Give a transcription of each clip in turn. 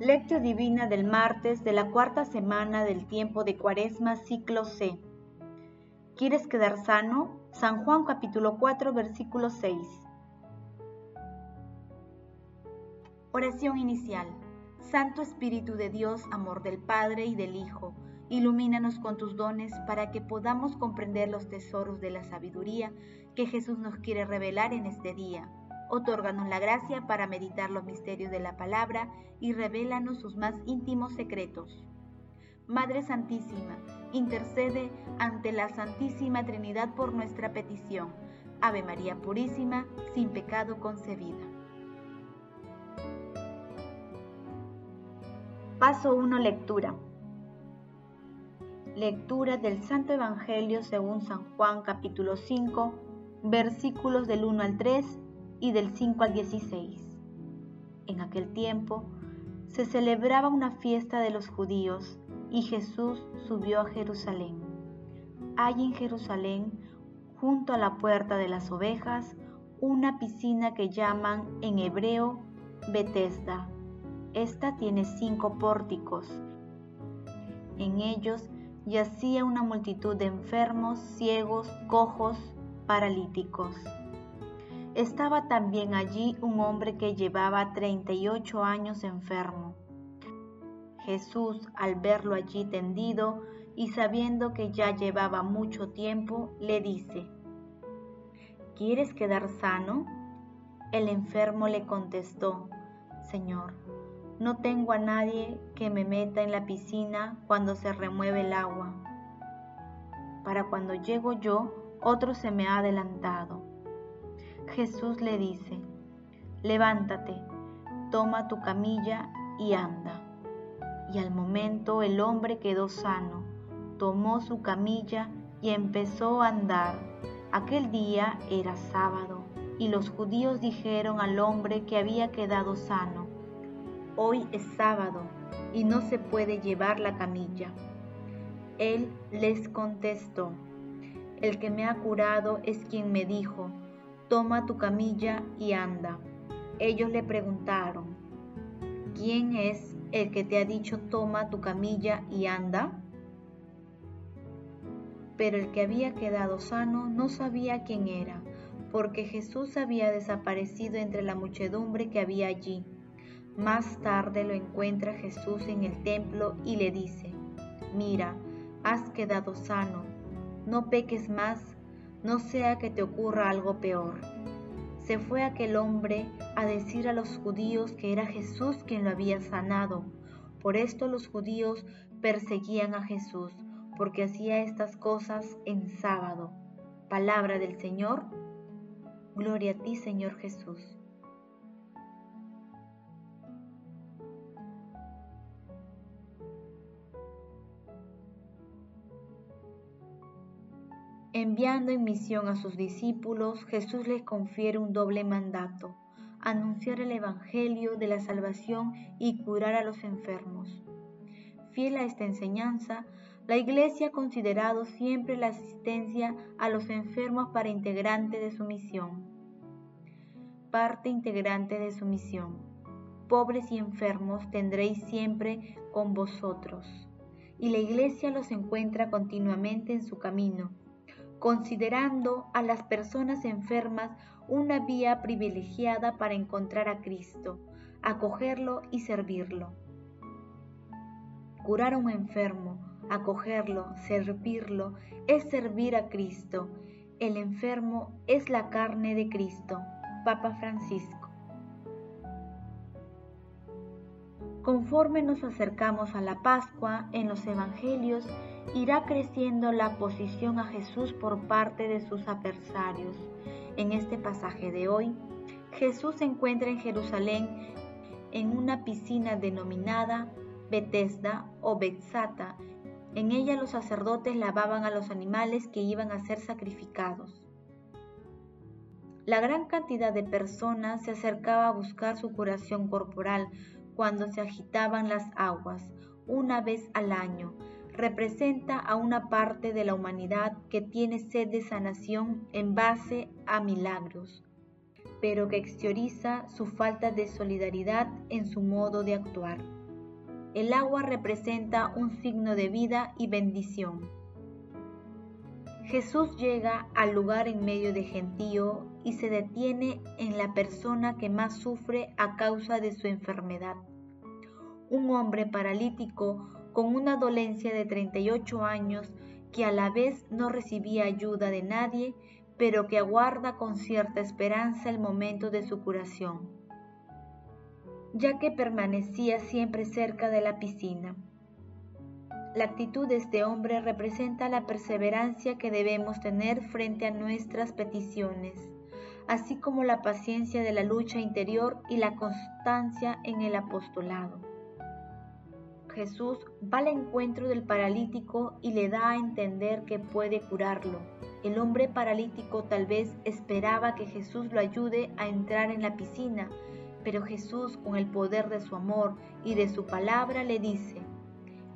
Lectio Divina del martes de la cuarta semana del tiempo de Cuaresma, ciclo C. ¿Quieres quedar sano? San Juan capítulo 4, versículo 6. Oración inicial. Santo Espíritu de Dios, amor del Padre y del Hijo, ilumínanos con tus dones para que podamos comprender los tesoros de la sabiduría que Jesús nos quiere revelar en este día Otórganos la gracia para meditar los misterios de la palabra y revélanos sus más íntimos secretos. Madre Santísima, intercede ante la Santísima Trinidad por nuestra petición. Ave María Purísima, sin pecado concebida. Paso 1. Lectura. Lectura del Santo Evangelio según San Juan capítulo 5, versículos del 1 al 3 y del 5 al 16. En aquel tiempo se celebraba una fiesta de los judíos y Jesús subió a Jerusalén. Hay en Jerusalén, junto a la puerta de las ovejas, una piscina que llaman en hebreo Betesda. Esta tiene cinco pórticos. En ellos yacía una multitud de enfermos, ciegos, cojos, paralíticos. Estaba también allí un hombre que llevaba 38 años enfermo. Jesús, al verlo allí tendido y sabiendo que ya llevaba mucho tiempo, le dice, ¿Quieres quedar sano? El enfermo le contestó, Señor, no tengo a nadie que me meta en la piscina cuando se remueve el agua. Para cuando llego yo, otro se me ha adelantado. Jesús le dice, levántate, toma tu camilla y anda. Y al momento el hombre quedó sano, tomó su camilla y empezó a andar. Aquel día era sábado y los judíos dijeron al hombre que había quedado sano, hoy es sábado y no se puede llevar la camilla. Él les contestó, el que me ha curado es quien me dijo, toma tu camilla y anda. Ellos le preguntaron, ¿quién es el que te ha dicho toma tu camilla y anda? Pero el que había quedado sano no sabía quién era, porque Jesús había desaparecido entre la muchedumbre que había allí. Más tarde lo encuentra Jesús en el templo y le dice, mira, has quedado sano, no peques más no sea que te ocurra algo peor. Se fue aquel hombre a decir a los judíos que era Jesús quien lo había sanado. Por esto los judíos perseguían a Jesús, porque hacía estas cosas en sábado. Palabra del Señor. Gloria a ti, Señor Jesús. Enviando en misión a sus discípulos, Jesús les confiere un doble mandato, anunciar el Evangelio de la salvación y curar a los enfermos. Fiel a esta enseñanza, la Iglesia ha considerado siempre la asistencia a los enfermos para integrante de su misión. Parte integrante de su misión. Pobres y enfermos tendréis siempre con vosotros. Y la Iglesia los encuentra continuamente en su camino considerando a las personas enfermas una vía privilegiada para encontrar a Cristo, acogerlo y servirlo. Curar a un enfermo, acogerlo, servirlo, es servir a Cristo. El enfermo es la carne de Cristo. Papa Francisco. Conforme nos acercamos a la Pascua en los Evangelios, irá creciendo la posición a Jesús por parte de sus adversarios. En este pasaje de hoy, Jesús se encuentra en Jerusalén en una piscina denominada Betesda o Betsata. En ella los sacerdotes lavaban a los animales que iban a ser sacrificados. La gran cantidad de personas se acercaba a buscar su curación corporal cuando se agitaban las aguas una vez al año representa a una parte de la humanidad que tiene sed de sanación en base a milagros, pero que exterioriza su falta de solidaridad en su modo de actuar. el agua representa un signo de vida y bendición. Jesús llega al lugar en medio de gentío y se detiene en la persona que más sufre a causa de su enfermedad. Un hombre paralítico con una dolencia de 38 años que a la vez no recibía ayuda de nadie, pero que aguarda con cierta esperanza el momento de su curación, ya que permanecía siempre cerca de la piscina. La actitud de este hombre representa la perseverancia que debemos tener frente a nuestras peticiones, así como la paciencia de la lucha interior y la constancia en el apostolado. Jesús va al encuentro del paralítico y le da a entender que puede curarlo. El hombre paralítico tal vez esperaba que Jesús lo ayude a entrar en la piscina, pero Jesús con el poder de su amor y de su palabra le dice,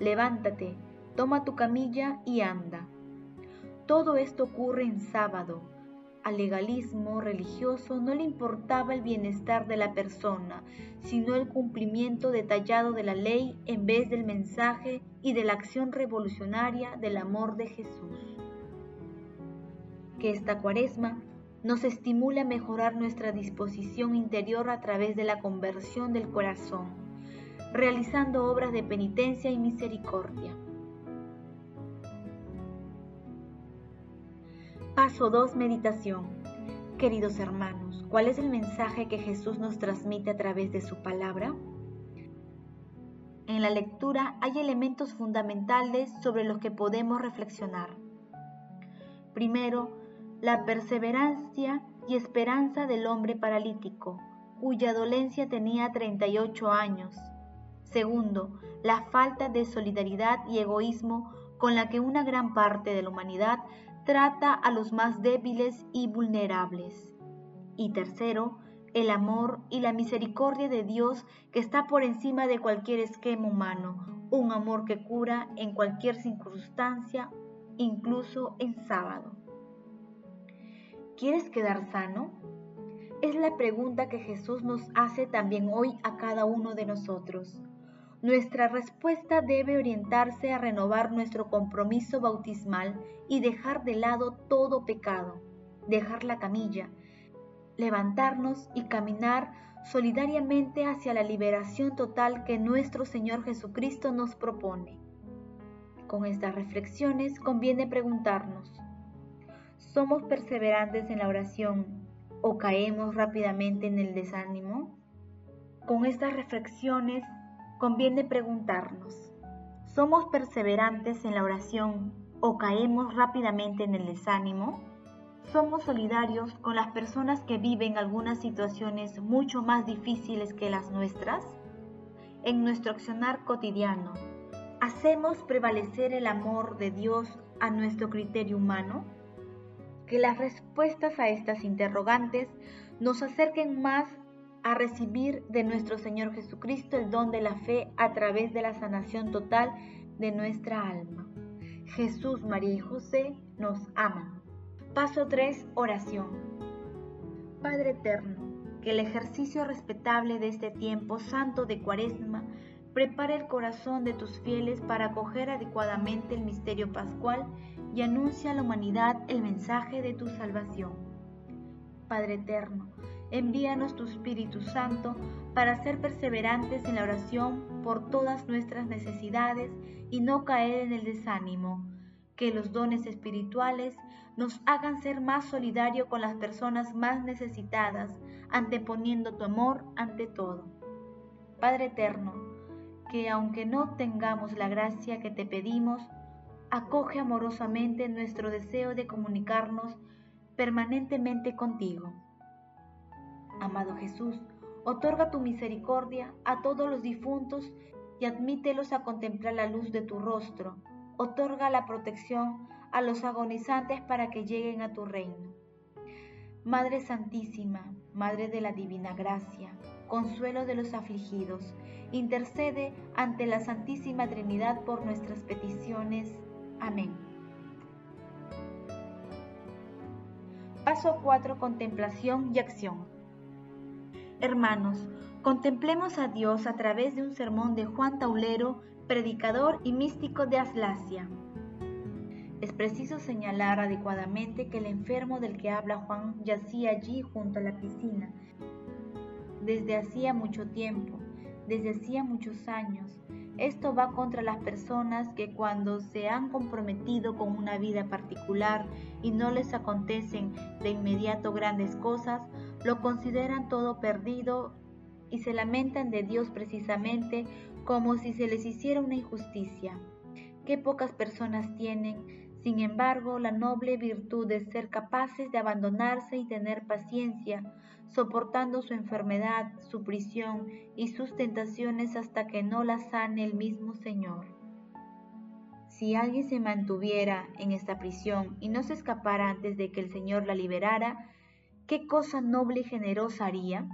levántate, toma tu camilla y anda. Todo esto ocurre en sábado. Al legalismo religioso no le importaba el bienestar de la persona, sino el cumplimiento detallado de la ley en vez del mensaje y de la acción revolucionaria del amor de Jesús. Que esta cuaresma nos estimule a mejorar nuestra disposición interior a través de la conversión del corazón realizando obras de penitencia y misericordia. Paso 2. Meditación. Queridos hermanos, ¿cuál es el mensaje que Jesús nos transmite a través de su palabra? En la lectura hay elementos fundamentales sobre los que podemos reflexionar. Primero, la perseverancia y esperanza del hombre paralítico, cuya dolencia tenía 38 años Segundo, la falta de solidaridad y egoísmo con la que una gran parte de la humanidad trata a los más débiles y vulnerables. Y tercero, el amor y la misericordia de Dios que está por encima de cualquier esquema humano, un amor que cura en cualquier circunstancia, incluso en sábado. ¿Quieres quedar sano? Es la pregunta que Jesús nos hace también hoy a cada uno de nosotros. Nuestra respuesta debe orientarse a renovar nuestro compromiso bautismal y dejar de lado todo pecado, dejar la camilla, levantarnos y caminar solidariamente hacia la liberación total que nuestro Señor Jesucristo nos propone. Con estas reflexiones conviene preguntarnos, ¿somos perseverantes en la oración o caemos rápidamente en el desánimo? Con estas reflexiones conviene preguntarnos, ¿somos perseverantes en la oración o caemos rápidamente en el desánimo? ¿Somos solidarios con las personas que viven algunas situaciones mucho más difíciles que las nuestras? En nuestro accionar cotidiano, ¿hacemos prevalecer el amor de Dios a nuestro criterio humano? Que las respuestas a estas interrogantes nos acerquen más a recibir de nuestro Señor Jesucristo el don de la fe a través de la sanación total de nuestra alma. Jesús, María y José nos aman. Paso 3. Oración. Padre Eterno, que el ejercicio respetable de este tiempo santo de Cuaresma prepare el corazón de tus fieles para acoger adecuadamente el misterio pascual y anuncia a la humanidad el mensaje de tu salvación. Padre Eterno, envíanos tu Espíritu Santo para ser perseverantes en la oración por todas nuestras necesidades y no caer en el desánimo. Que los dones espirituales nos hagan ser más solidarios con las personas más necesitadas, anteponiendo tu amor ante todo. Padre eterno, que aunque no tengamos la gracia que te pedimos, acoge amorosamente nuestro deseo de comunicarnos permanentemente contigo Amado Jesús, otorga tu misericordia a todos los difuntos y admítelos a contemplar la luz de tu rostro. Otorga la protección a los agonizantes para que lleguen a tu reino. Madre Santísima, Madre de la Divina Gracia, consuelo de los afligidos, intercede ante la Santísima Trinidad por nuestras peticiones. Amén. Paso 4. Contemplación y acción. Hermanos, Contemplemos a Dios a través de un sermón de Juan Taulero, predicador y místico de Aslacia. Es preciso señalar adecuadamente que el enfermo del que habla Juan yacía allí junto a la piscina desde hacía mucho tiempo, desde hacía muchos años. Esto va contra las personas que cuando se han comprometido con una vida particular y no les acontecen de inmediato grandes cosas, lo consideran todo perdido y se lamentan de Dios precisamente como si se les hiciera una injusticia. Qué pocas personas tienen, sin embargo, la noble virtud de ser capaces de abandonarse y tener paciencia, soportando su enfermedad, su prisión y sus tentaciones hasta que no la sane el mismo Señor. Si alguien se mantuviera en esta prisión y no se escapara antes de que el Señor la liberara, ¿qué cosa noble y generosa haría?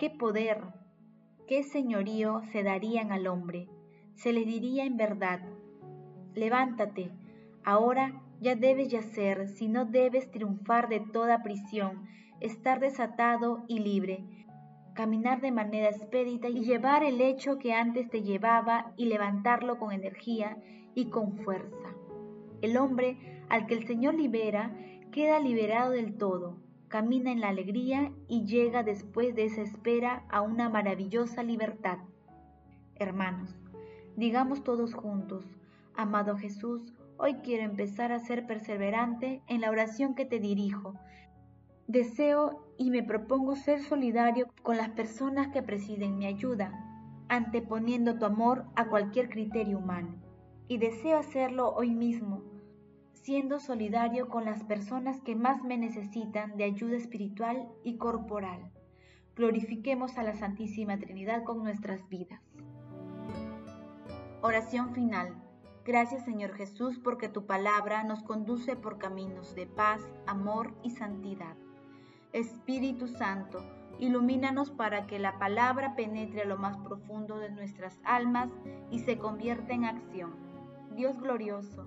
qué poder, qué señorío se darían al hombre. Se le diría en verdad, levántate, ahora ya debes yacer, si no debes triunfar de toda prisión, estar desatado y libre, caminar de manera expedita y llevar el hecho que antes te llevaba y levantarlo con energía y con fuerza. El hombre al que el Señor libera queda liberado del todo, camina en la alegría y llega después de esa espera a una maravillosa libertad. Hermanos, digamos todos juntos, amado Jesús, hoy quiero empezar a ser perseverante en la oración que te dirijo. Deseo y me propongo ser solidario con las personas que presiden mi ayuda, anteponiendo tu amor a cualquier criterio humano. Y deseo hacerlo hoy mismo siendo solidario con las personas que más me necesitan de ayuda espiritual y corporal. Glorifiquemos a la Santísima Trinidad con nuestras vidas. Oración final. Gracias Señor Jesús porque tu palabra nos conduce por caminos de paz, amor y santidad. Espíritu Santo, ilumínanos para que la palabra penetre a lo más profundo de nuestras almas y se convierta en acción. Dios glorioso,